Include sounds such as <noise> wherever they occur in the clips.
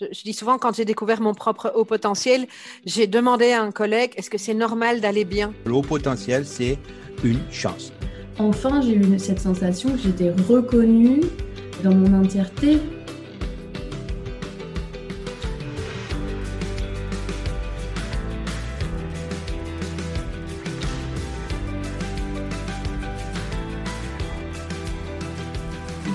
Je, dis souvent, quand j'ai découvert mon propre haut potentiel, j'ai demandé à un collègue, est-ce que c'est normal d'aller bien? Le haut potentiel, c'est une chance. Enfin, j'ai eu cette sensation que j'étais reconnue dans mon entièreté.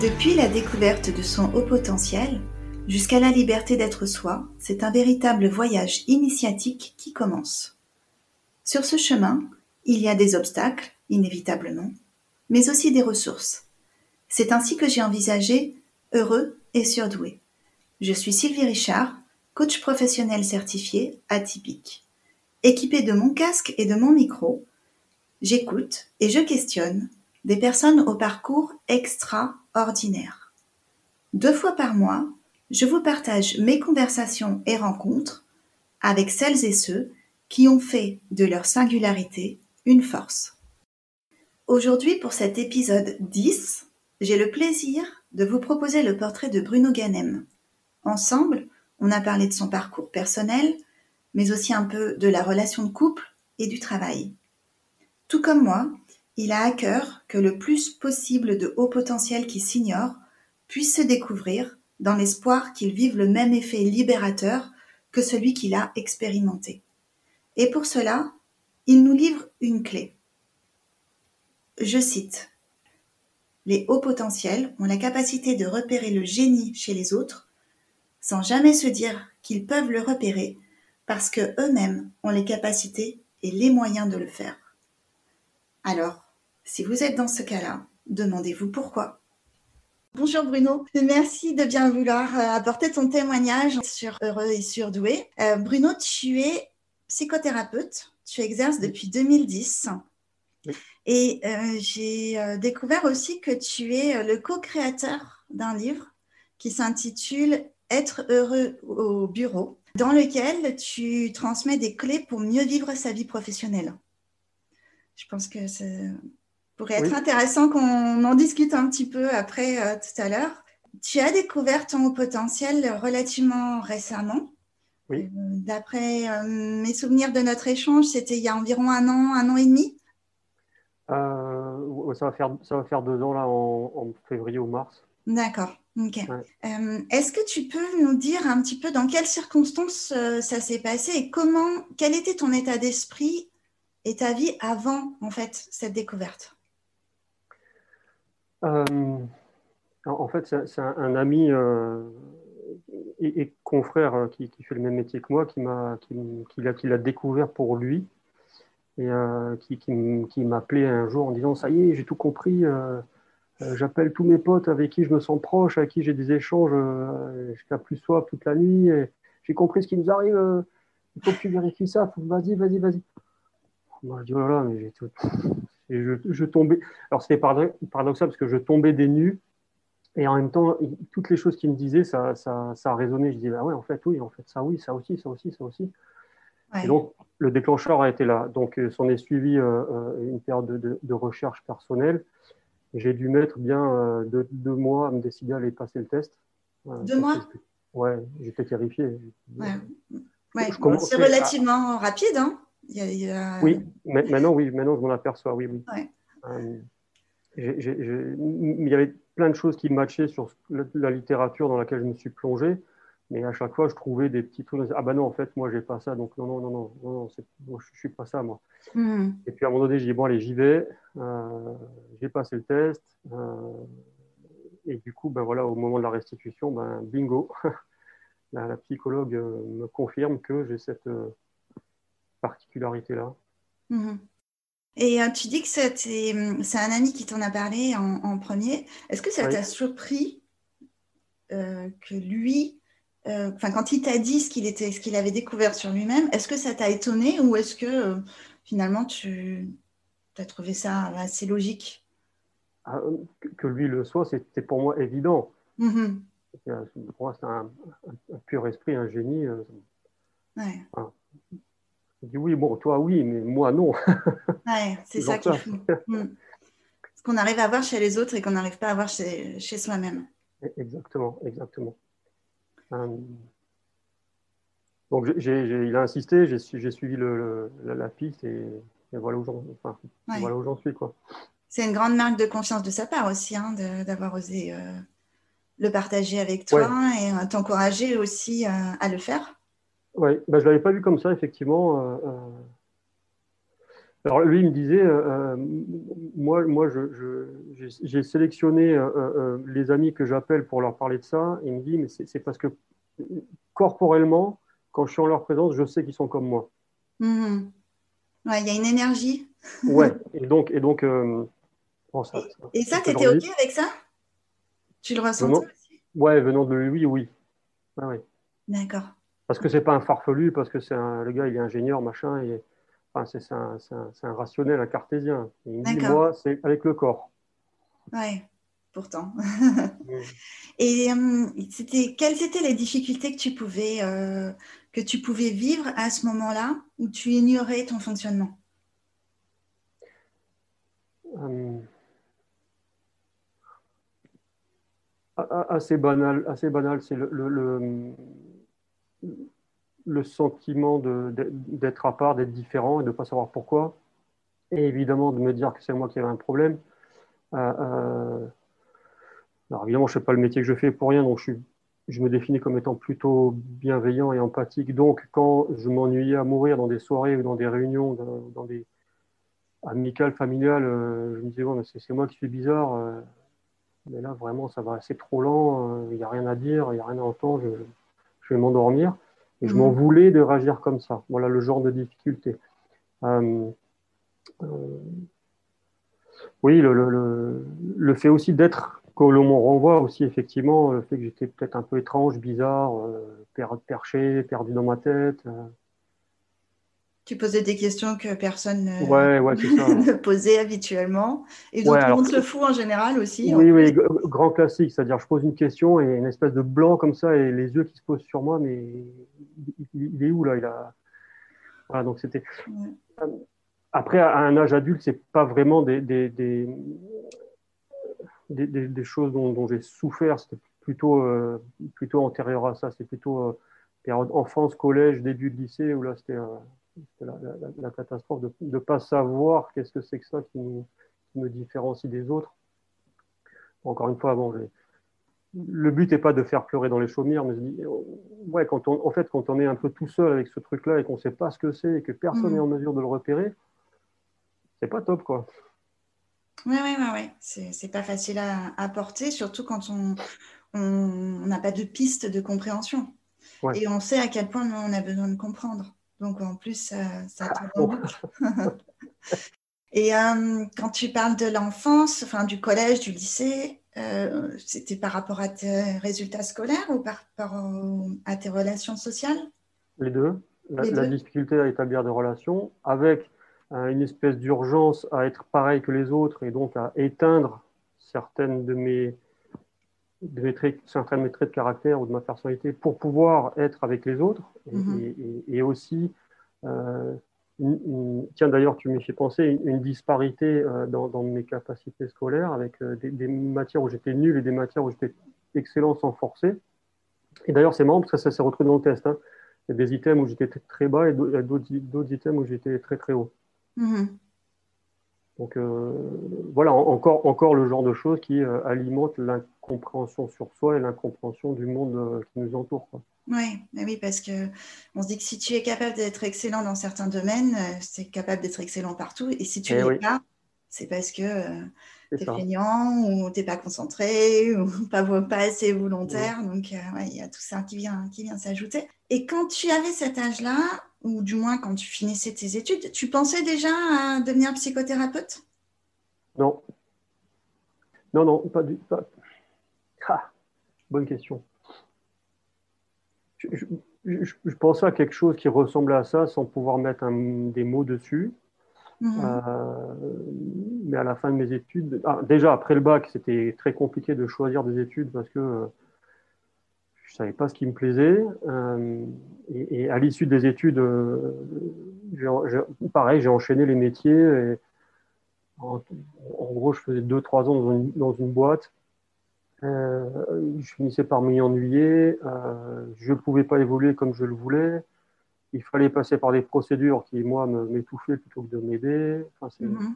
Depuis la découverte de son haut potentiel, Jusqu'à la liberté d'être soi, c'est un véritable voyage initiatique qui commence. Sur ce chemin, il y a des obstacles, inévitablement, mais aussi des ressources. C'est ainsi que j'ai envisagé Heureux et surdoué. Je suis Sylvie Richard, coach professionnel certifié atypique. Équipée de mon casque et de mon micro, j'écoute et je questionne des personnes au parcours extraordinaire. Deux fois par mois, je vous partage mes conversations et rencontres avec celles et ceux qui ont fait de leur singularité une force. Aujourd'hui, pour cet épisode 10, j'ai le plaisir de vous proposer le portrait de Bruno Ganem. Ensemble, on a parlé de son parcours personnel, mais aussi un peu de la relation de couple et du travail. Tout comme moi, il a à cœur que le plus possible de hauts potentiels qui s'ignorent puissent se découvrir dans l'espoir qu'ils vivent le même effet libérateur que celui qu'il a expérimenté. Et pour cela, il nous livre une clé. Je cite Les hauts potentiels ont la capacité de repérer le génie chez les autres sans jamais se dire qu'ils peuvent le repérer parce que eux-mêmes ont les capacités et les moyens de le faire. Alors, si vous êtes dans ce cas-là, demandez-vous pourquoi. Bonjour Bruno, merci de bien vouloir euh, apporter ton témoignage sur Heureux et Surdoué. Euh, Bruno, tu es psychothérapeute, tu exerces depuis 2010. Et euh, j'ai découvert aussi que tu es le co-créateur d'un livre qui s'intitule Être heureux au bureau, dans lequel tu transmets des clés pour mieux vivre sa vie professionnelle. Je pense que c'est pourrait être intéressant qu'on en discute un petit peu après euh, tout à l'heure. Tu as découvert ton haut potentiel relativement récemment. Oui. Euh, d'après euh, mes souvenirs de notre échange, c'était il y a environ un an, un an et demi. ça, va faire, ça va faire deux ans là en, février ou mars. D'accord. Ok. Est-ce que tu peux nous dire un petit peu dans quelles circonstances ça s'est passé et comment, quel était ton état d'esprit et ta vie avant en fait cette découverte? Euh, en fait, c'est un, ami euh, et, confrère euh, qui, fait le même métier que moi qui m'a qui, l'a découvert pour lui et qui, qui m'a appelé un jour en disant ça y est, j'ai tout compris. J'appelle tous mes potes avec qui je me sens proche, avec qui j'ai des échanges jusqu'à plus soif toute la nuit. J'ai compris ce qui nous arrive. il faut que tu vérifies ça. Vas-y, vas-y, vas-y. Moi, je dis oh là là, mais j'ai tout et je, tombais. Alors, c'était paradoxal parce que je tombais des nues. Et en même temps, toutes les choses qu'il me disait, ça, ça, ça, a résonné. Je disais, ah ouais, en fait, oui, en fait, ça, oui, ça aussi, ça aussi, ça aussi. Et donc, le déclencheur a été là. Donc, euh, s'en est suivi euh, euh, une période de, de, recherche personnelle. J'ai dû mettre bien deux, mois à me décider à aller passer le test. deux mois Ouais, j'étais terrifié. Ouais. C'est relativement rapide, hein oui, maintenant, oui, maintenant je m'en aperçois, oui, oui. Euh, il y avait plein de choses qui matchaient sur la, littérature dans laquelle je me suis plongé, mais à chaque fois, je trouvais des petits trucs. Ah bah non, en fait, moi, j'ai pas ça, donc non, non, non, non, non, non je, suis pas ça, moi. Hmm. Et puis à un moment donné, j'ai dit bon, allez, j'y vais. Euh, j'ai passé le test. Euh, et du coup, ben voilà, au moment de la restitution, ben bingo, <laughs> la, la, psychologue me confirme que j'ai cette particularité-là. Mhm. Et euh, tu dis que c'est un ami qui t'en a parlé en, premier. Est-ce que ça t'a surpris euh, que lui, euh, enfin quand il t'a dit ce qu'il était, ce qu'il avait découvert sur lui-même, est-ce que ça t'a étonné ou est-ce que finalement tu as trouvé ça assez logique? Ah, Que lui le soit, c'était pour moi évident. Mhm. Pour moi, c'est un, pur esprit, un génie. Ouais. Je dis oui, bon, toi oui, mais moi non. <laughs> Ouais, c'est ça qui est fou. Hmm. Ce qu'on arrive à voir chez les autres et qu'on n'arrive pas à voir chez, chez soi-même. Exactement, exactement. Euh, Donc il a insisté, j'ai suivi le, la, piste et, voilà où j'en enfin, voilà suis. C'est une grande marque de confiance de sa part aussi, hein, d'avoir osé euh, le partager avec toi et euh, t'encourager aussi euh, à le faire. Oui, bah, je ne l'avais pas vu comme ça, effectivement. Alors lui, il me disait, moi, moi j'ai sélectionné les amis que j'appelle pour leur parler de ça. Il me dit, mais c'est parce que corporellement, quand je suis en leur présence, je sais qu'ils sont comme moi. Ouais, il y a une énergie. ouais, et donc, et donc ça, et, ça, tu étais OK avec ça? Tu le ressentais aussi? Ouais, venant de lui, oui. ouais. D'accord. Parce que c'est pas un farfelu, parce que c'est le gars, il est ingénieur, machin, et enfin, c'est un, un, rationnel, un cartésien. il dit, moi, c'est avec le corps. Ouais, pourtant. <laughs> Et euh, c'était, quelles étaient les difficultés que tu pouvais, euh, que tu pouvais vivre à ce moment-là où tu ignorais ton fonctionnement? Euh, assez banal, assez banal, c'est le, le, le, sentiment d'être à part, d'être différent et de ne pas savoir pourquoi. Et évidemment de me dire que c'est moi qui avais un problème. Euh, alors évidemment, je ne fais pas le métier que je fais pour rien, donc je, je me définis comme étant plutôt bienveillant et empathique. Donc quand je m'ennuyais à mourir dans des soirées ou dans des réunions, dans, des amicales, familiales, euh, je me disais, c'est moi qui suis bizarre. Euh, mais là, vraiment, ça va assez trop lent, il euh, n'y a rien à dire, il n'y a rien à entendre, vais m'endormir. Et je m'en mhm. voulais de réagir comme ça. Voilà le genre de difficulté. oui, le, le, le, fait aussi d'être que l'on m'en renvoie aussi effectivement le fait que j'étais peut-être un peu étrange, bizarre, euh, perché, perdu dans ma tête. Euh. Tu posais des questions que personne ne, <laughs> posait habituellement. Et donc tout le monde se fout en général aussi. Oui, oui, grand classique. C'est-à-dire, je pose une question et une espèce de blanc comme ça et les yeux qui se posent sur moi, mais il, est où là? Il a... Voilà, donc c'était. Après, à un âge adulte, c'est pas vraiment des, des, choses dont, j'ai souffert, c'était plutôt, euh, plutôt antérieur à ça. C'est plutôt euh, période enfance, collège, début de lycée, où là, c'était euh, la, catastrophe de ne pas savoir qu'est-ce que c'est que ça qui, me différencie des autres. Encore une fois, bon, le but n'est pas de faire pleurer dans les chaumières, mais je dis, ouais, quand on, en fait, quand on est un peu tout seul avec ce truc-là et qu'on ne sait pas ce que c'est et que personne n'est mmh. en mesure de le repérer, c'est pas top, quoi. Oui, oui, oui, ouais. c'est pas facile à, apporter, surtout quand on n'a pas de piste de compréhension. Et on sait à quel point on a besoin de comprendre. Donc en plus, ça, ça ah, <laughs> Et euh, quand tu parles de l'enfance, enfin du collège, du lycée, euh, c'était par rapport à tes résultats scolaires ou par rapport à tes relations sociales? Les deux. la difficulté à établir des relations avec une espèce d'urgence à être pareil que les autres et donc à éteindre certaines de mes, de mes traits, certains de mes traits de caractère ou de ma personnalité pour pouvoir être avec les autres. Et, mhm. aussi, euh, tiens d'ailleurs, tu m'y fais penser, une, disparité euh, dans, dans, mes capacités scolaires avec euh, des, matières où j'étais nul et des matières où j'étais excellent sans forcer. Et d'ailleurs, c'est marrant parce que ça s'est retrouvé dans le test. Hein. Il y a des items où j'étais très bas et d'autres items où j'étais très très haut. Mhm. Donc voilà, encore, encore le genre de choses qui euh, alimentent l'incompréhension sur soi et l'incompréhension du monde euh, qui nous entoure. Oui, oui, parce que on se dit que si tu es capable d'être excellent dans certains domaines, c'est capable d'être excellent partout. Et si tu ne eh l'es pas, c'est parce que tu es feignant ou tu n'es pas concentré <laughs> ou pas, pas assez volontaire. Donc, il y a tout ça qui vient, qui vient s'ajouter. Et quand tu avais cet âge-là, ou du moins quand tu finissais tes études, tu pensais déjà à devenir psychothérapeute? Non. Non, non, pas du tout. Bonne question. Je, pensais à quelque chose qui ressemblait à ça sans pouvoir mettre des mots dessus. Mhm. Euh, mais à la fin de mes études, ah, déjà après le bac, c'était très compliqué de choisir des études parce que euh, je savais pas ce qui me plaisait. Euh, et, à l'issue des études, pareil, j'ai enchaîné les métiers. en, gros, je faisais 2-3 ans dans une, boîte. Euh, je finissais par m'y ennuyer. je ne pouvais pas évoluer comme je le voulais. il fallait passer par des procédures qui, moi, m'étouffaient plutôt que de m'aider. Mhm.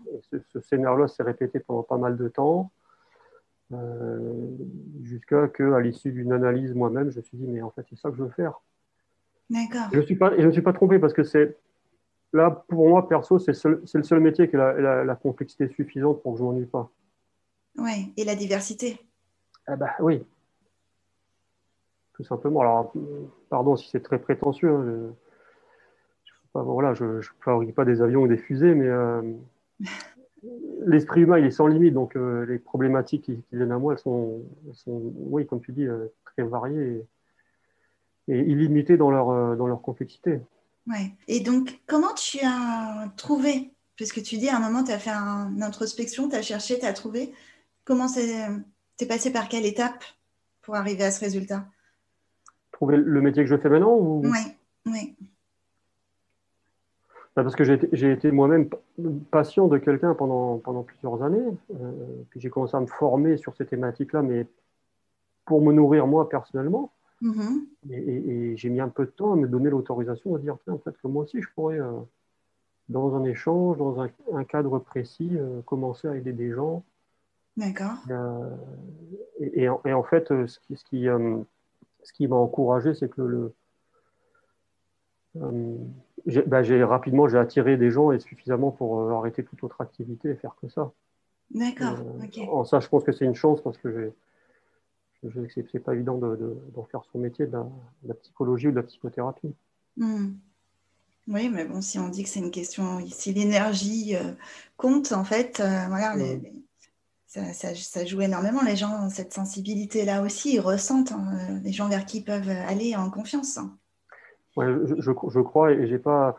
Ce, scénario-là s'est répété pendant pas mal de temps, euh, jusqu'à ce à l'issue d'une analyse moi-même, je me suis dit, mais en fait, c'est ça que je veux faire. D'accord. Je ne me suis pas trompé parce que c'est là, pour moi, perso, c'est le seul métier qui a la, complexité suffisante pour que je ne m'ennuie pas. Oui, et la diversité. Ah bah oui, tout simplement. Alors, pardon si c'est très prétentieux, hein, voilà, je ne fabrique pas des avions ou des fusées, mais euh, l'esprit humain, il est sans limite. Donc, euh, les problématiques qui, viennent à moi, elles sont, oui, comme tu dis, euh, très variées et, illimitées dans leur, dans leur complexité. Ouais. Et donc, comment tu as trouvé Puisque tu dis à un moment, tu as fait une introspection, tu as cherché, tu as trouvé. Comment tu es passé par quelle étape pour arriver à ce résultat? Trouver le métier que je fais maintenant Oui, oui. Bah, parce que j'ai été, moi-même patient de quelqu'un pendant, pendant plusieurs années. Euh, puis j'ai commencé à me former sur ces thématiques-là, mais pour me nourrir moi personnellement. Mm-hmm. Et, j'ai mis un peu de temps à me donner l'autorisation de dire tiens, peut-être que moi aussi je pourrais, euh, dans un échange, dans un, cadre précis, euh, commencer à aider des gens. D'accord. Et, en fait, ce qui, ce qui, ce qui m'a encouragé, c'est que le, bah, j'ai rapidement j'ai attiré des gens et suffisamment pour euh, arrêter toute autre activité et faire que ça. D'accord. Euh, en ça, je pense que c'est une chance parce que je c'est pas évident d'en de, faire son métier de la, psychologie ou de la psychothérapie. Hmm. Oui, mais bon, si on dit que c'est une question, si l'énergie euh, compte, en fait, voilà, ça, joue énormément. Les gens ont cette sensibilité-là aussi, ils ressentent hein, les gens vers qui ils peuvent aller en confiance. Ouais, je, crois et j'ai pas,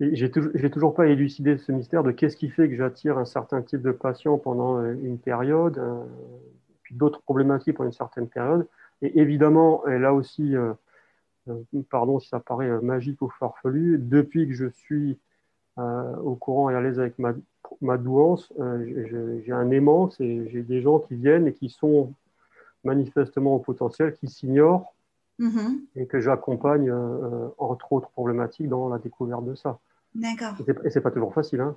j'ai toujours, pas élucidé ce mystère de qu'est-ce qui fait que j'attire un certain type de patient pendant euh, une période, euh, puis d'autres problématiques pendant une certaine période. Et évidemment, là aussi, euh, pardon si ça paraît magique ou farfelu, depuis que je suis au courant et à l'aise avec ma, ma douance, j'ai un aimant, j'ai des gens qui viennent et qui sont manifestement au potentiel, qui s'ignorent Mm-hmm. et que j'accompagne, euh, euh, entre autres problématiques, dans la découverte de ça. D'accord. Et c'est pas toujours facile. Hein.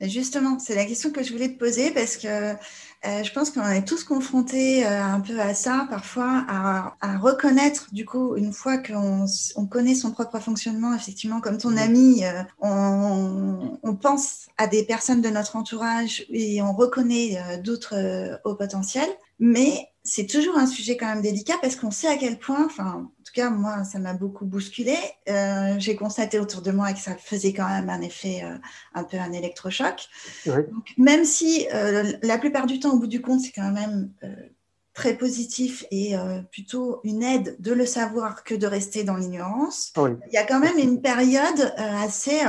Justement, c'est la question que je voulais te poser parce que euh, je pense qu'on est tous confrontés un peu à ça, parfois, à, reconnaître, du coup, une fois qu'on on connaît son propre fonctionnement, effectivement, comme ton mm-hmm. ami, on, on, pense à des personnes de notre entourage et on reconnaît d'autres hauts potentiels, mais c'est toujours un sujet quand même délicat parce qu'on sait à quel point, enfin, en tout cas, moi, ça m'a beaucoup bousculé. Euh, j'ai constaté autour de moi que ça faisait quand même un effet euh, un peu un électrochoc. Donc, même si euh, la plupart du temps, au bout du compte, c'est quand même très positif et plutôt une aide de le savoir que de rester dans l'ignorance, il y a quand même une période assez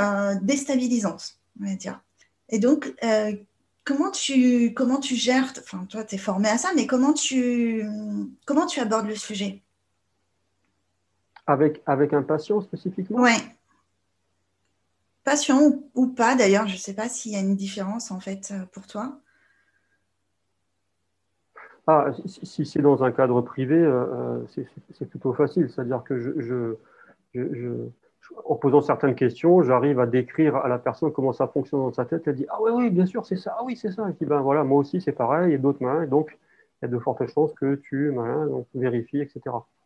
déstabilisante, on va dire. Et donc, Comment tu, comment tu gères, enfin toi tu es formé à ça, mais comment tu, comment tu abordes le sujet? Avec, avec un patient spécifiquement? Oui. Patient ou, pas d'ailleurs, je ne sais pas s'il y a une différence en fait euh, pour toi. Ah, si, c'est dans un cadre privé, euh, euh, c'est plutôt facile. C'est-à-dire que je, je en posant certaines questions, j'arrive à décrire à la personne comment ça fonctionne dans sa tête. Elle dit Ah oui, oui, bien sûr, c'est ça. Ah oui, c'est ça. Et puis ben voilà, moi aussi, c'est pareil, et d'autres mains. donc, il y a de fortes chances que tu donc, vérifies, etc.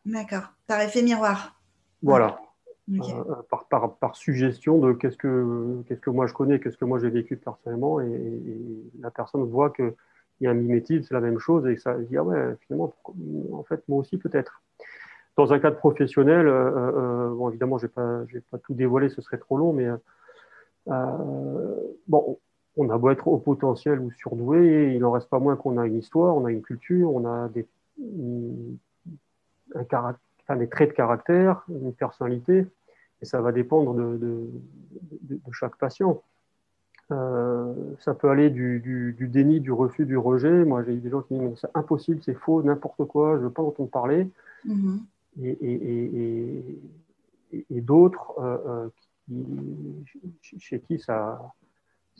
D'accord. Par effet miroir. Voilà. Euh, par, par, par, suggestion de qu'est-ce que, qu'est-ce que moi je connais, qu'est-ce que moi j'ai vécu personnellement, et, la personne voit qu'il y a un mimétisme, c'est la même chose, et ça dit Ah ouais, finalement, en fait, moi aussi peut-être. Dans un cadre professionnel, euh, euh, euh, bon, évidemment, je ne vais, pas tout dévoiler, ce serait trop long, mais bon, on a beau être au potentiel ou surdoué, il n'en reste pas moins qu'on a une histoire, on a une culture, on a des, traits de caractère, une personnalité, et ça va dépendre de, chaque patient. ça peut aller du, du, déni, du refus, du rejet. Moi, j'ai eu des gens qui me disent c'est impossible, c'est faux, n'importe quoi, je ne veux pas entendre parler. Mm-hmm et, d'autres euh, euh, chez qui ça,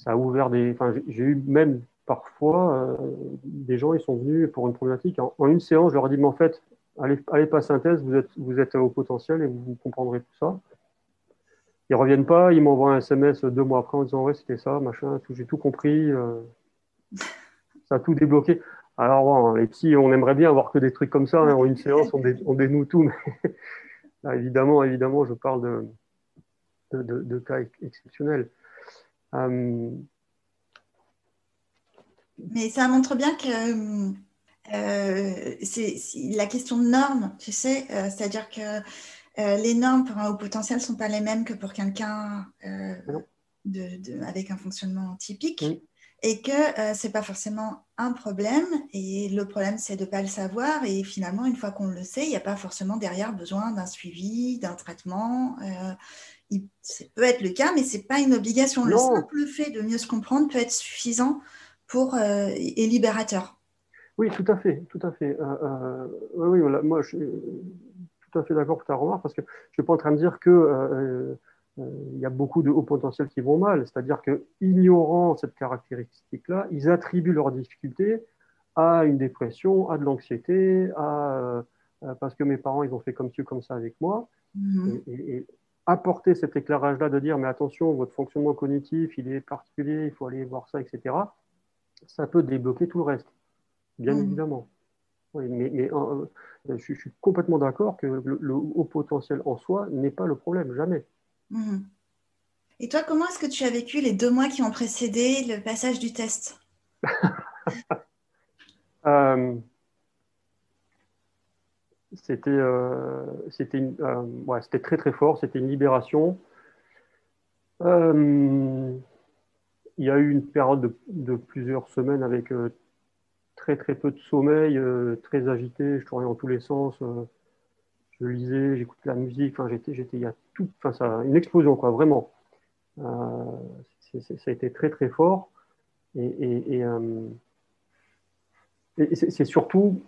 a ouvert des. Enfin, j'ai eu même parfois euh, des gens, ils sont venus pour une problématique. En, une séance, je leur ai dit, mais en fait, allez, allez pas synthèse, vous êtes, vous êtes au potentiel et vous comprendrez tout ça. ils reviennent pas, ils m'envoient un SMS deux mois après en disant ouais c'était ça, machin, j'ai tout compris, ça a tout débloqué. Alors bon, les petits, on aimerait bien avoir que des trucs comme ça, hein, en une séance, on, dénoue tout, mais <laughs> évidemment, évidemment, je parle de, de, cas exceptionnels. Euh, mais ça montre bien que euh, c'est la question de normes, tu sais, c'est-à-dire que euh, les normes pour un haut potentiel ne sont pas les mêmes que pour quelqu'un euh, avec un fonctionnement typique. Et que euh, ce n'est pas forcément un problème. Et le problème, c'est de ne pas le savoir. Et finalement, une fois qu'on le sait, il n'y a pas forcément derrière besoin d'un suivi, d'un traitement. Il, ça peut être le cas, mais ce n'est pas une obligation. Le simple fait de mieux se comprendre peut être suffisant pour, et libérateur. Oui, tout à fait, tout à fait. oui, moi, je, tout à fait d'accord pour ta remarque, parce que je ne suis pas en train de dire qu'il euh, euh, y a beaucoup de hauts potentiels qui vont mal. C'est-à-dire que, ignorant cette caractéristique-là, ils attribuent leurs difficultés à une dépression, à de l'anxiété, à euh, parce que mes parents, ils ont fait comme ci, comme ça avec moi. Mm-hmm. et, apporter cet éclairage-là de dire, mais attention, votre fonctionnement cognitif, il est particulier, il faut aller voir ça, etc., ça peut débloquer tout le reste, bien mm-hmm. évidemment. Oui, mais, euh, je, suis complètement d'accord que le, haut potentiel en soi n'est pas le problème, jamais. Mhm. Et toi, comment est-ce que tu as vécu les deux mois qui ont précédé le passage du test <laughs> euh, C'était euh, ouais, très très fort, c'était une libération. il y a eu une période de, plusieurs semaines avec très très peu de sommeil, euh, très agité, je tournais dans tous les sens, euh, je lisais, j'écoutais la musique, enfin j'étais, j'étais, il y a tout, enfin ça, une explosion quoi, vraiment. Euh, ça a été très très fort et, et, c'est, surtout,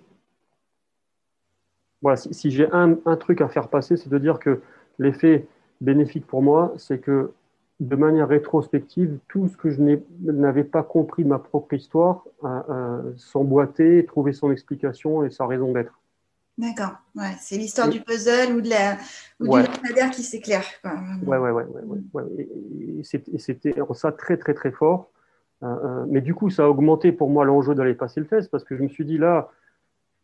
voilà, si, j'ai un, truc à faire passer, c'est de dire que l'effet bénéfique pour moi, c'est que de manière rétrospective, tout ce que je n'avais pas compris de ma propre histoire euh, s'emboîter, trouver son explication et sa raison d'être. D'accord, ouais, c'est l'histoire du puzzle ou de la ou du qui s'éclaire. Ouais, ouais, ouais, ouais, ouais, Et, c'était ça très, très, très fort. Euh, euh, mais du coup, ça a augmenté pour moi l'enjeu d'aller passer le test parce que je me suis dit là,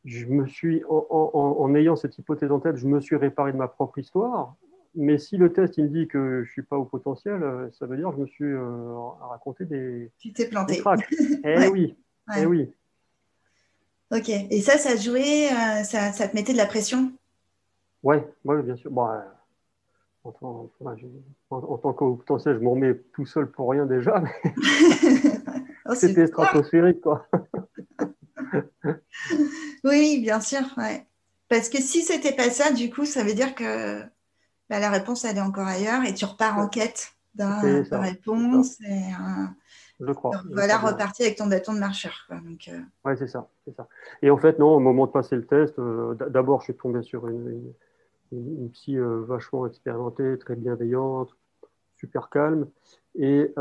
je me suis, en, en ayant cette hypothèse en tête, je me suis réparé de ma propre histoire mais si le test il me dit que je ne suis pas au potentiel, euh, ça veut dire que je me suis euh, raconté des. Tu t'es planté. <laughs> eh oui. Eh oui. Ok. Et ça, ça jouait, euh, ça, ça, te mettait de la pression? Oui, ouais, bien sûr. Bon, en, tant, en, tant qu'au potentiel, je m'en remets tout seul pour rien déjà. <laughs> oh, C'était stratosphérique, quoi. oui, bien sûr. Ouais. Parce que si c'était pas ça, du coup, ça veut dire que bah, la réponse, elle est encore ailleurs et tu repars en quête d'une réponse. Et, je crois. voilà, repartir avec ton bâton de marcheur. Euh, oui, c'est ça, ça. Et en fait, non, au moment de passer le test, euh, d'abord, je suis tombé sur une, une, psy euh, vachement expérimentée, très bienveillante, super calme. Et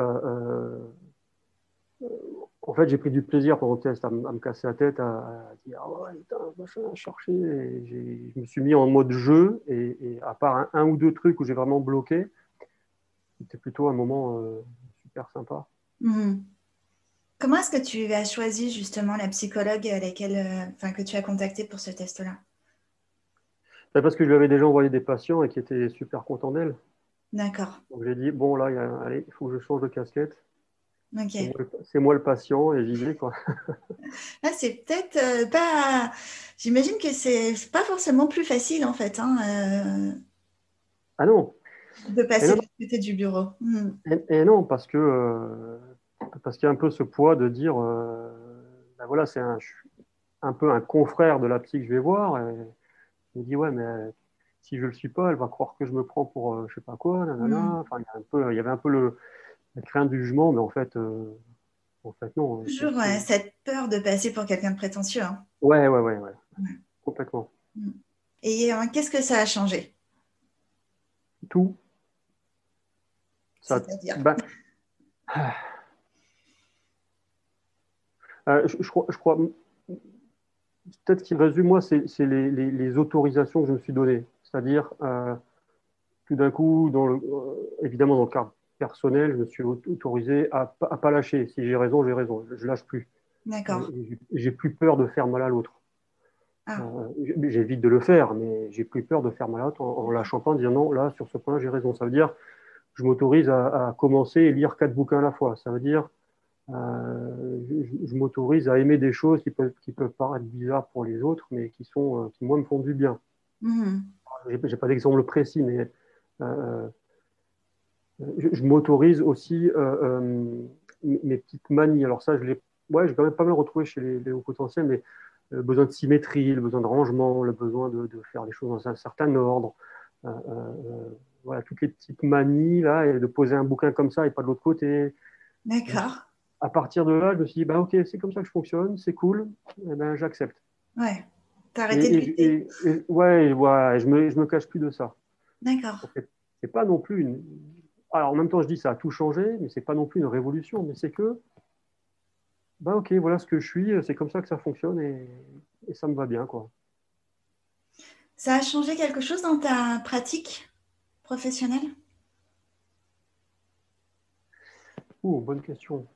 en fait, j'ai pris du plaisir pendant le test à, me casser la tête, à, dire ouais, putain, machin, à chercher. Et je me suis mis en mode jeu, et, à part un, ou deux trucs où j'ai vraiment bloqué, c'était plutôt un moment super sympa. Mhm. Comment est-ce que tu as choisi justement la psychologue à laquelle, euh, que tu as contacté pour ce test-là? Ben, Parce que je lui avais déjà envoyé des patients et qui étaient super contents d'elle. D'accord. Donc j'ai dit, bon, là, allez, il faut que je change de casquette. C'est moi le patient et j'y vais. Quoi. <laughs> Ah, c'est peut-être euh, pas. J'imagine que c'est pas forcément plus facile en fait. Hein, euh, Ah non. De passer de côté du bureau. Hmm. Et, non, parce que euh, parce qu'il y a un peu ce poids de dire ben voilà, c'est un, un, peu un confrère de la psy que je vais voir. Et il me dit ouais, mais si je le suis pas, elle va croire que je me prends pour je sais pas quoi. Hmm. Enfin, il y, un peu, il y avait un peu le craint du jugement, mais en fait, euh, en fait non. Hein, Toujours cette peur de passer pour quelqu'un de prétentieux. Hein. Ouais, ouais, ouais, ouais, complètement. Mm. Et euh, qu'est-ce que ça a changé? Tout. C'est-à-dire ben, <sighs> euh, je, crois, je crois peut-être qu'il résume, moi, c'est les, les, autorisations que je me suis données. C'est-à-dire, tout d'un coup, dans le, euh, évidemment, dans le cadre personnel, je me suis autorisé à ne pas lâcher. Si j'ai raison, j'ai raison. Je ne lâche plus. D'accord. J'ai plus peur de faire mal à l'autre. Ah. Euh, j'évite de le faire, mais j'ai plus peur de faire mal à l'autre en, lâchant pas, en disant non, là, sur ce point-là, j'ai raison. Ça veut dire, je m'autorise à, commencer et lire quatre bouquins à la fois. Ça veut dire, euh, je, m'autorise à aimer des choses qui peuvent, qui peuvent paraître bizarres pour les autres, mais qui, sont, euh, qui moi, me font du bien. Mmh. Je n'ai pas d'exemple précis, mais je, m'autorise aussi mes petites manies. Alors ça, je l'ai ouais, quand même pas mal retrouvé chez les, hauts potentiels, mais le besoin de symétrie, le besoin de rangement, le besoin de, faire les choses dans un certain ordre, euh, euh, voilà, toutes les petites manies là, et de poser un bouquin comme ça et pas de l'autre côté. D'accord. À partir de là, je me suis dit, bah, ok, c'est comme ça que je fonctionne, c'est cool, et eh ben, j'accepte. Ouais. T'as arrêté de lutter? ouais, ouais, je me, je me cache plus de ça. D'accord. C'est pas non plus une. Alors en même temps, je dis ça a tout changé, mais c'est pas non plus une révolution, mais c'est que bah ok, voilà ce que je suis, c'est comme ça que ça fonctionne et, ça me va bien. quoi. Ça a changé quelque chose dans ta pratique? Professionnelle Ouh, bonne question.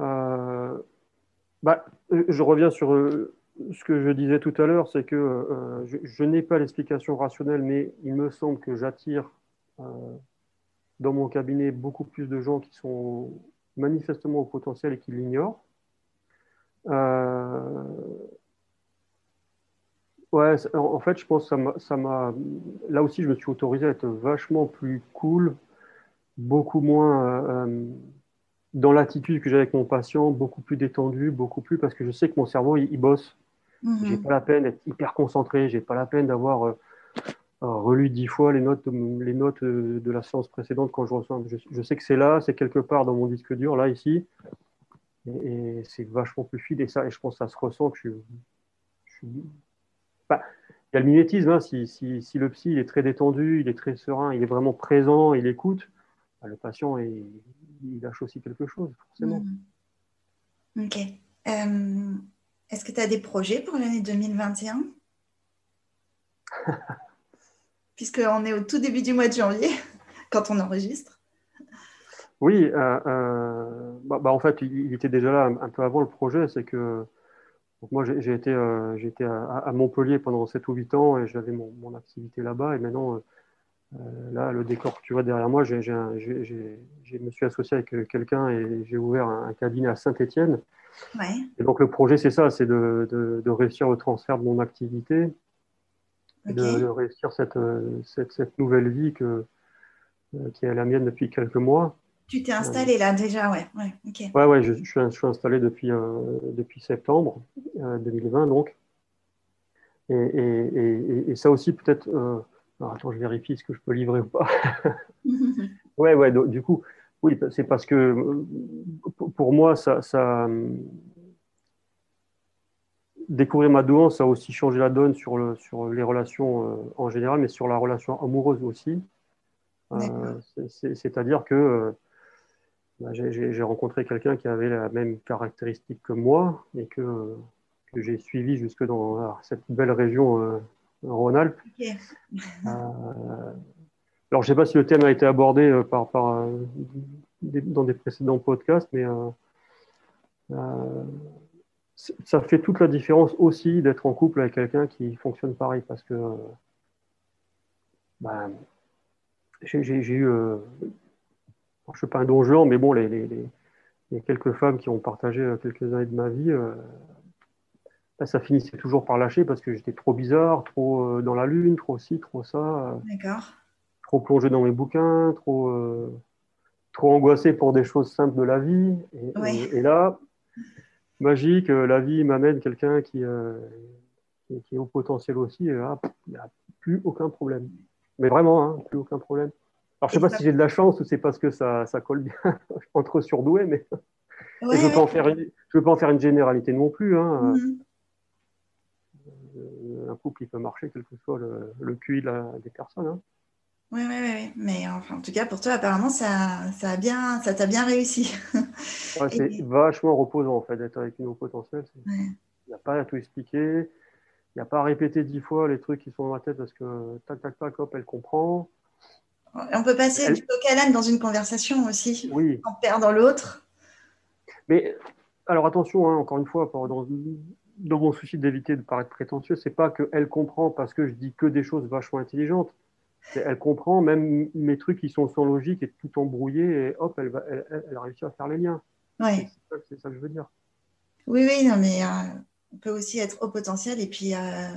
Euh, bah, je reviens sur euh, ce que je disais tout à l'heure, c'est que euh, je, n'ai pas l'explication rationnelle, mais il me semble que j'attire dans mon cabinet beaucoup plus de gens qui sont manifestement au potentiel et qui l'ignorent. Euh, ouais, en fait, je pense que ça m'a. Là aussi, je me suis autorisé à être vachement plus cool, beaucoup moins euh, euh, dans l'attitude que j'ai avec mon patient, beaucoup plus détendu, beaucoup plus parce que je sais que mon cerveau, il, bosse. Mm-hmm. J'ai pas la peine d'être hyper concentré, j'ai pas la peine d'avoir relu dix fois les notes, les notes euh, de la séance précédente quand je reçois. Je, sais que c'est là, c'est quelque part dans mon disque dur, là, ici. Et, c'est vachement plus fluide. Et ça, et je pense que ça se ressent que je, suis. Il y a le mimétisme. Hein. si, si, si, le psy il est très détendu, il est très serein, il est vraiment présent, il écoute, bah, le patient, il, il, lâche aussi quelque chose, forcément. Mmh. Ok. Euh, est-ce que tu as des projets pour l'année 2021 <laughs> puisqu'on est au tout début du mois de janvier, <laughs> quand on enregistre. Oui, euh, euh, bah, bah, en fait, il, était déjà là un, peu avant le projet. C'est que moi, j'ai été, euh, à, Montpellier pendant 7 ou 8 ans et j'avais mon, activité là-bas. Et maintenant, là, le décor que tu vois derrière moi, je me suis associé avec quelqu'un et j'ai ouvert un, cabinet à Saint-Étienne. Et donc, le projet, c'est ça c'est de, réussir le transfert de mon activité de, réussir euh, cette, cette, nouvelle vie que, euh, qui est la mienne depuis quelques mois. Tu t'es installé là déjà, ouais. Ouais, ouais, ouais je, suis, je, suis, installé depuis, euh, depuis septembre 2020, donc. Et, et, et, ça aussi, peut-être. attends, je vérifie ce que je peux livrer ou pas. <laughs> ouais, ouais, du coup, oui, c'est parce que pour moi, ça, ça, découvrir ma douance, ça a aussi changé la donne sur, le, sur les relations euh, en général, mais sur la relation amoureuse aussi. Euh, c'est-à-dire que euh, bah, j'ai rencontré quelqu'un qui avait la même caractéristique que moi et que, que j'ai suivi jusque dans cette belle région Rhône-Alpes. alors, je ne sais pas si le thème a été abordé par, par dans des précédents podcasts, mais ça fait toute la différence aussi d'être en couple avec quelqu'un qui fonctionne pareil parce que ben, j'ai eu, euh, je ne suis pas un donjon, mais bon, les, les, quelques femmes qui ont partagé euh, quelques années de ma vie, euh, ben, ça finissait toujours par lâcher parce que j'étais trop bizarre, trop dans la lune, trop ci, trop ça. Trop plongé dans mes bouquins, trop, trop angoissé pour des choses simples de la vie. et là, magique, euh, la vie m'amène quelqu'un qui, euh, qui, est au potentiel aussi, et là, il n'y a plus aucun problème. Mais vraiment, hein, plus aucun problème. Alors, je ne sais pas si j'ai de la chance ou c'est parce que ça, ça colle bien <laughs> entre surdoués, mais je ne veux, pas en faire une, veux pas en faire une généralité non plus. Hein. Mm-hmm. Euh, un couple, il peut marcher, quel que soit le, le QI des personnes. Hein. Oui, oui, oui. Mais enfin, en tout cas, pour toi, apparemment, ça, ça a bien, ça t'a bien réussi. <laughs> c'est vachement reposant, en fait, d'être avec une eau potentielle. Il n'y a pas à tout expliquer. n'y a pas à répéter dix fois les trucs qui sont dans la tête parce que tac, tac, tac, hop, elle comprend. On peut passer du coq à dans une conversation aussi, oui. en perdant l'autre. Mais alors attention, hein, encore une fois, dans, dans mon souci d'éviter de paraître prétentieux, c'est pas qu'elle comprend parce que je dis que des choses vachement intelligentes. Elle comprend même mes trucs qui sont sans logique et tout embrouillé et hop, elle, va, elle, a réussi à faire les liens. Ouais. C'est ça que je veux dire. Oui, oui, non, mais euh, on peut aussi être au potentiel et puis euh,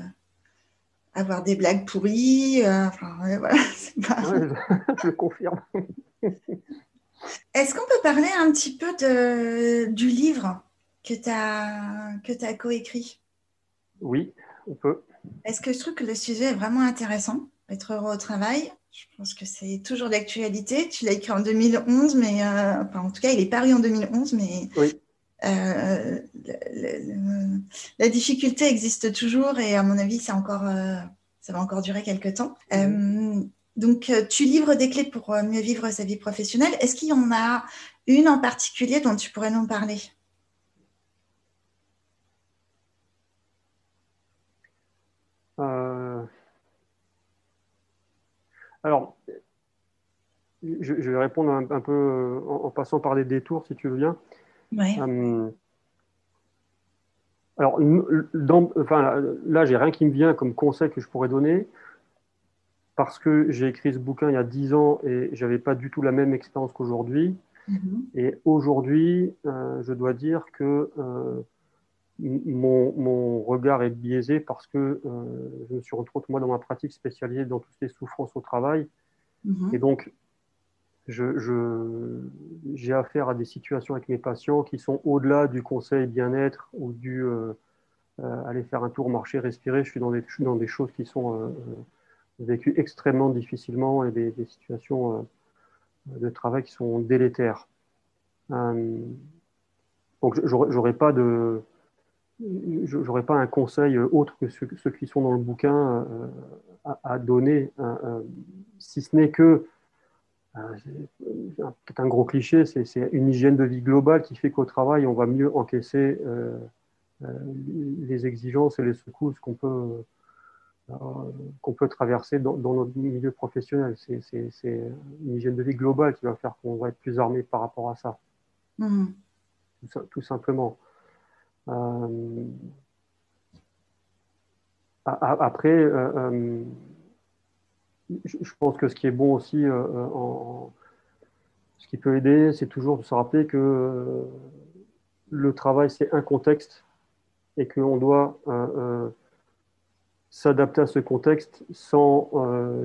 avoir des blagues pourries. Euh, enfin, voilà, <laughs> pas... <laughs> je, confirme. Est-ce qu'on peut parler un petit peu de, du livre que tu as, que as coécrit? Oui, on peut. Est-ce que je trouve que le sujet est vraiment intéressant Être heureux au travail je pense que c'est toujours d'actualité. Tu l'as écrit en 2011, mais enfin, en tout cas, il est paru en 2011, mais oui. Euh, la difficulté existe toujours et à mon avis, encore, euh, ça va encore durer quelques temps. Euh, donc, tu livres des clés pour mieux vivre sa vie professionnelle. Est-ce qu'il y en a une en particulier dont tu pourrais nous parler? Alors, je, vais répondre un, peu en, passant par des détours, si tu veux bien. Euh, alors, dans, enfin, là, j'ai rien qui me vient comme conseil que je pourrais donner parce que j'ai écrit ce bouquin il y a dix ans et j'avais pas du tout la même expérience qu'aujourd'hui. Mm-hmm. Et aujourd'hui, euh, je dois dire que euh, mon, mon, regard est biaisé parce que je me suis retrouvé, moi, dans ma pratique spécialisée dans toutes les souffrances au travail. Mm-hmm. Et donc, je, j'ai affaire à des situations avec mes patients qui sont au-delà du conseil bien-être ou du euh, euh, aller faire un tour, marcher, respirer. Je suis dans des, dans des choses qui sont euh, vécues extrêmement difficilement et des, situations de travail qui sont délétères. donc, j'aurais pas de j'aurais pas un conseil autre que ceux, qui sont dans le bouquin à, donner, si ce n'est que peut-être un gros cliché, c'est une hygiène de vie globale qui fait qu'au travail, on va mieux encaisser euh, euh, les exigences et les secousses qu'on peut, qu'on peut traverser dans, notre milieu professionnel. C'est une hygiène de vie globale qui va faire qu'on va être plus armé par rapport à ça. Mmh. Tout, simplement. après, je pense que ce qui est bon aussi, euh, euh, ce qui peut aider, c'est toujours de se rappeler que euh, le travail, c'est un contexte et qu'on doit s'adapter à ce contexte sans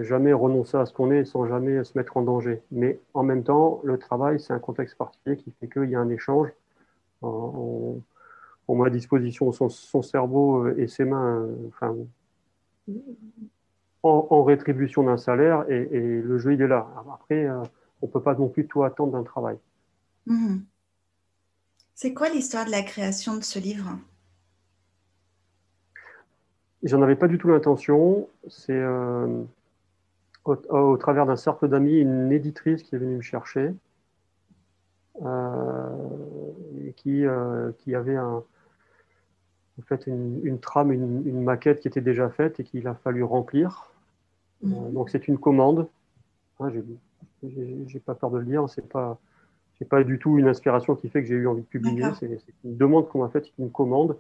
jamais renoncer à ce qu'on est, sans jamais se mettre en danger. Mais en même temps, le travail, c'est un contexte particulier qui fait qu'il y a un échange. On, met à disposition son, cerveau et ses mains, en, rétribution d'un salaire et, le jeu il est là. Après, euh, on ne peut pas non plus tout attendre d'un travail. Mhm. C'est quoi l'histoire de la création de ce livre? J'en avais pas du tout l'intention. C'est euh, au, travers d'un cercle d'amis, une éditrice qui est venue me chercher euh, et qui, qui avait un, en fait une, trame, une, une, maquette qui était déjà faite et qu'il a fallu remplir. Euh, mhm. donc c'est une commande. Hein, j'ai pas peur de le dire. C'est pas, c'est pas du tout une inspiration qui fait que j'ai eu envie de publier. C'est une demande qu'on m'a faite, une commande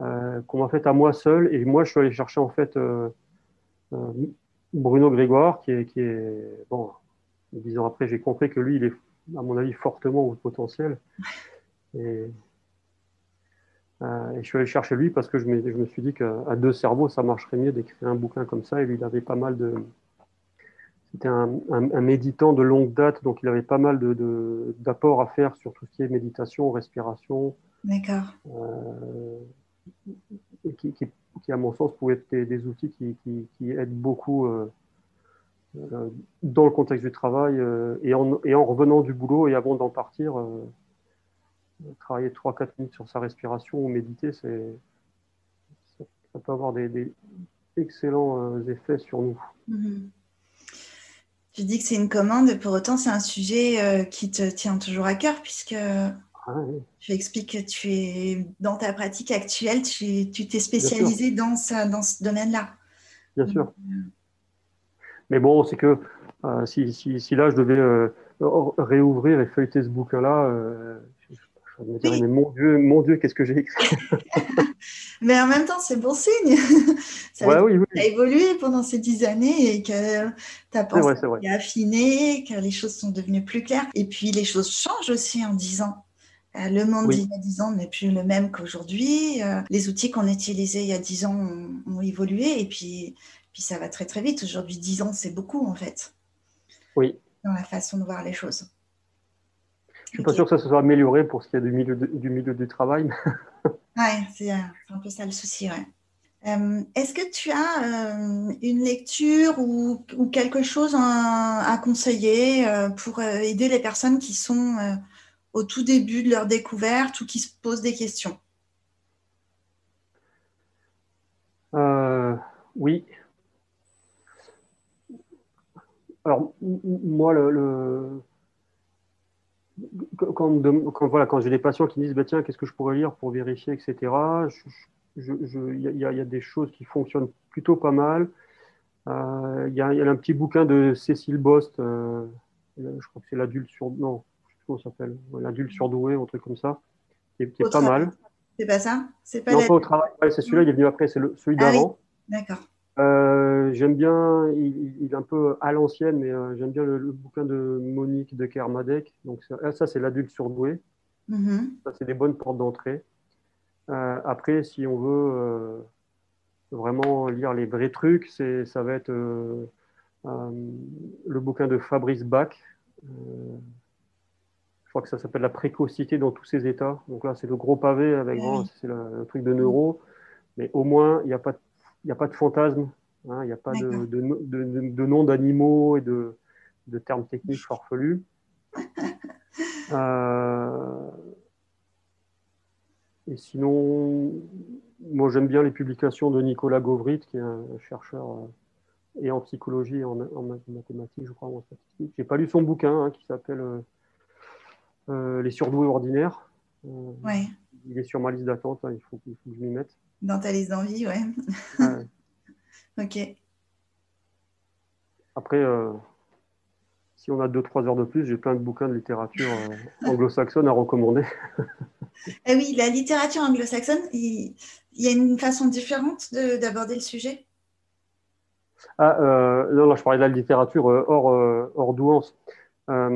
euh, qu'on m'a faite à moi seul. Et moi, je suis allé chercher en fait euh, Bruno Grégoire, qui est, qui est bon. Dix ans après, j'ai compris que lui, il est, à mon avis, fortement au potentiel. Et et je suis allé chercher lui parce que je me, je me suis dit qu'à deux cerveaux, ça marcherait mieux d'écrire un bouquin comme ça. Et lui, il avait pas mal de. C'était un, un, méditant de longue date, donc il avait pas mal d'apports de, à faire sur tout ce qui est méditation, respiration. D'accord. Euh, qui, qui, qui, à mon sens, pouvaient être des, outils qui, qui, aident beaucoup euh, euh, dans le contexte du travail et, en, et en revenant du boulot et avant d'en partir travailler 3-4 minutes sur sa respiration ou méditer, c'est, ça, peut avoir des, excellents euh, effets sur nous. Mhm. Tu dis que c'est une commande, pour autant c'est un sujet euh, qui te tient toujours à cœur, puisque Ah. Tu expliques que tu es dans ta pratique actuelle, tu tu t'es spécialisé dans, ça, dans ce domaine-là. Bien sûr. Mais bon, c'est que euh, si, si, si là je devais euh, réouvrir et feuilleter ce bouquin-là, euh, je, je me dirais, Oui. mais mon Dieu, mon Dieu, qu'est-ce que j'ai écrit <laughs> <laughs> Mais en même temps, c'est bon signe. <laughs> Ça Ouais, oui, oui, as évolué pendant ces dix années et que ta pensée c'est vrai. est affinée, que les choses sont devenues plus claires. Et puis, les choses changent aussi en dix ans. Euh, Le monde Oui. d'il y a dix ans n'est plus le même qu'aujourd'hui. Euh, Les outils qu'on utilisait il y a dix ans ont, ont évolué et puis, puis ça va très très vite. Aujourd'hui, dix ans, c'est beaucoup en fait Oui. dans la façon de voir les choses. Je suis pas sûr que ça se soit amélioré pour ce qui est du milieu, de- du milieu du travail. <laughs> Ouais, c'est euh, c'est un peu ça le souci, ouais. Euh, Est-ce que tu as euh, une lecture ou, ou quelque chose à, à conseiller euh, pour aider les personnes qui sont au tout début de leur découverte ou qui se posent des questions? Oui. Alors, moi, le, le- quand, me voilà, quand j'ai des patients qui disent, bah, tiens, qu'est-ce que je pourrais lire pour vérifier, etc., il y, a- y y des choses qui fonctionnent plutôt pas mal. Euh, Il y, a, il y a un petit bouquin de Cécile Bost, euh, je crois que c'est l'adulte sur... Non, comment s'appelle? L'adulte surdoué, un truc comme ça, qui est, pas mal. C'est pas ça? C'est pas Non, pas au travail, ouais, c'est celui-là, il est venu après, c'est celui Ah oui. d'avant. D'accord. Euh, j'aime bien, il, il est un peu à l'ancienne, mais euh, j'aime bien le, le bouquin de Monique de Kermadec. Donc ça, ah, ça, c'est l'adulte surdoué. Mhm. Ça, c'est des bonnes portes d'entrée. Euh, après, si on veut vraiment lire les vrais trucs, c'est, ça va être le bouquin de Fabrice Bach. Je crois que ça s'appelle La précocité dans tous ses états. Donc là, c'est le gros pavé avec Ah oui. c'est le, le truc de neuro. Mais au moins, il n'y a pas de n'y a pas de fantasme, hein, il n'y a pas de, noms d'animaux et de, termes techniques farfelus. <laughs> Euh, et sinon, moi j'aime bien les publications de Nicolas Gauvrit, qui est un chercheur euh, et en psychologie et en, en mathématiques, je crois, ou en statistique. J'ai pas lu son bouquin hein, qui s'appelle euh, euh, Les surdoués ordinaires. Ouais. il est sur ma liste d'attente, hein, il, il faut que je m'y mette. Dans ta liste d'envie, ouais. Ouais. <laughs> Ok. Après, euh, si on a 2-3 heures de plus, j'ai plein de bouquins de littérature euh, anglo-saxonne à recommander. <laughs> Eh oui, la littérature anglo-saxonne, il, il y a une façon différente de- d'aborder le sujet? Ah, euh, non, là, je parlais de la littérature hors, hors douance. Ah,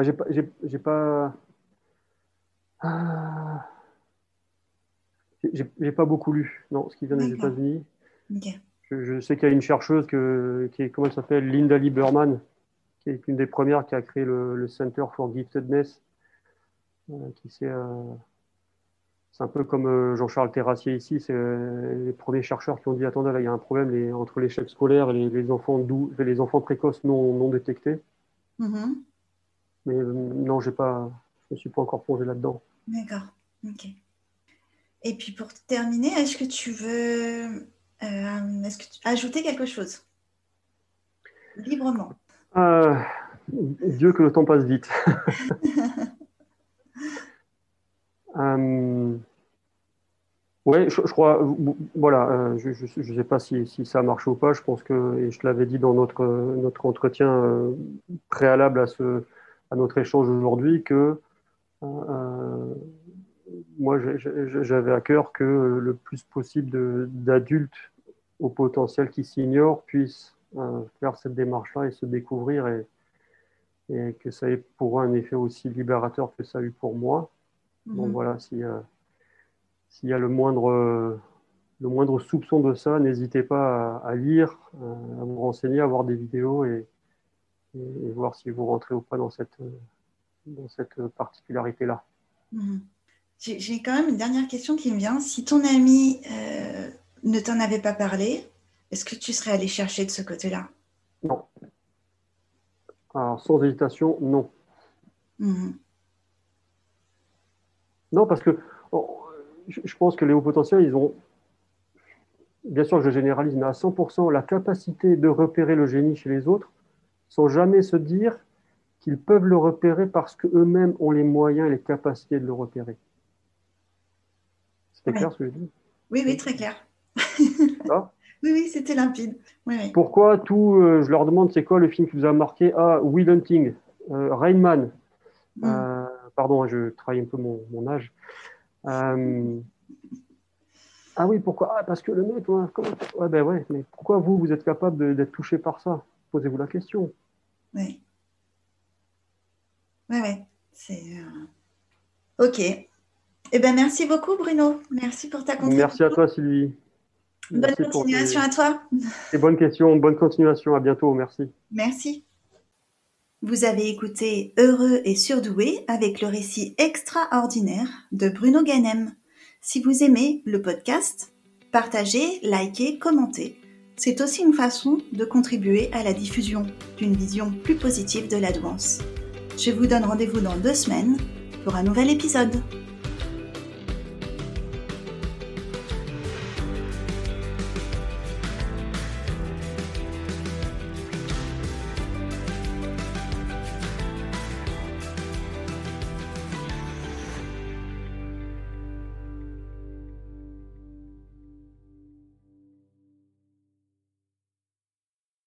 j'ai pas, j'ai pas, ah, j'ai- pas beaucoup lu, non, ce qui vient des. États-Unis. Je, je sais qu'il y a une chercheuse que, qui est, comment elle s'appelle, Linda Lieberman, qui est une des premières qui a créé le, le Center for Giftedness, euh, qui euh, c'est un peu comme euh, Jean-Charles Terrassier ici, c'est euh, les premiers chercheurs qui ont dit attendez, là, il y a un problème les- entre l'échec scolaire et les, les enfants doux, les enfants précoces non, non détectés. Mhm. Mais non, j'ai pas, je me suis pas encore plongé là-dedans. D'accord. Ok. Et puis pour terminer, est-ce que tu veux euh, est-ce que tu... ajouter quelque chose? Librement? Euh, Dieu que le temps passe vite. <laughs> Euh, ouais, je, je crois, voilà, je ne sais pas si, si ça marche ou pas. Je pense que, et je l'avais dit dans notre, notre entretien préalable à, ce, à notre échange aujourd'hui, que moi, j'avais à cœur que le plus possible d'adultes au potentiel qui s'ignorent puissent euh, faire cette démarche-là et se découvrir et, et que ça ait pour eux un effet aussi libérateur que ça a eu pour moi. Donc Mhm. voilà, si, euh, s'il y a le moindre, euh, le moindre soupçon de ça, n'hésitez pas à, à lire, euh, à vous renseigner, à voir des vidéos et, et- et voir si vous rentrez ou pas dans cette, dans cette particularité-là. Mhm. J'ai quand même une dernière question qui me vient. Si ton ami euh, ne t'en avait pas parlé, est-ce que tu serais allé chercher de ce côté-là? Non. Alors, sans hésitation, non. Mhm. Non, parce que oh, je je pense que les hauts potentiels, ils ont, bien sûr que je généralise, mais à 100% la capacité de repérer le génie chez les autres sans jamais se dire qu'ils peuvent le repérer parce qu'eux-mêmes ont les moyens et les capacités de le repérer. C'était clair ce que je dis? Oui, oui, très clair. <laughs> Ah <laughs> oui, oui, c'était limpide. Pourquoi tout, euh, je leur demande c'est quoi le film qui vous a marqué? Ah, Will Hunting, euh, Rainman. Mm. Euh, pardon, je travaille un peu mon, âge. ah oui, pourquoi? Ah, parce que le mec, ouais, ben ouais, mais pourquoi vous, vous êtes capable d'être touché par ça? Posez-vous la question. Oui. Oui, oui. C'est. Ok. Eh bien, merci beaucoup, Bruno. Merci pour ta contribution. Merci à toi, Sylvie. Bonne continuation à toi. <laughs> Et bonne question, bonne continuation. À bientôt. Merci. Merci. Vous avez écouté Heureux et surdoué avec le récit extraordinaire de Bruno Ganem. Si vous aimez le podcast, partagez, likez, commentez. C'est aussi une façon de contribuer à la diffusion d'une vision plus positive de la douance. Je vous donne rendez-vous dans deux semaines pour un nouvel épisode.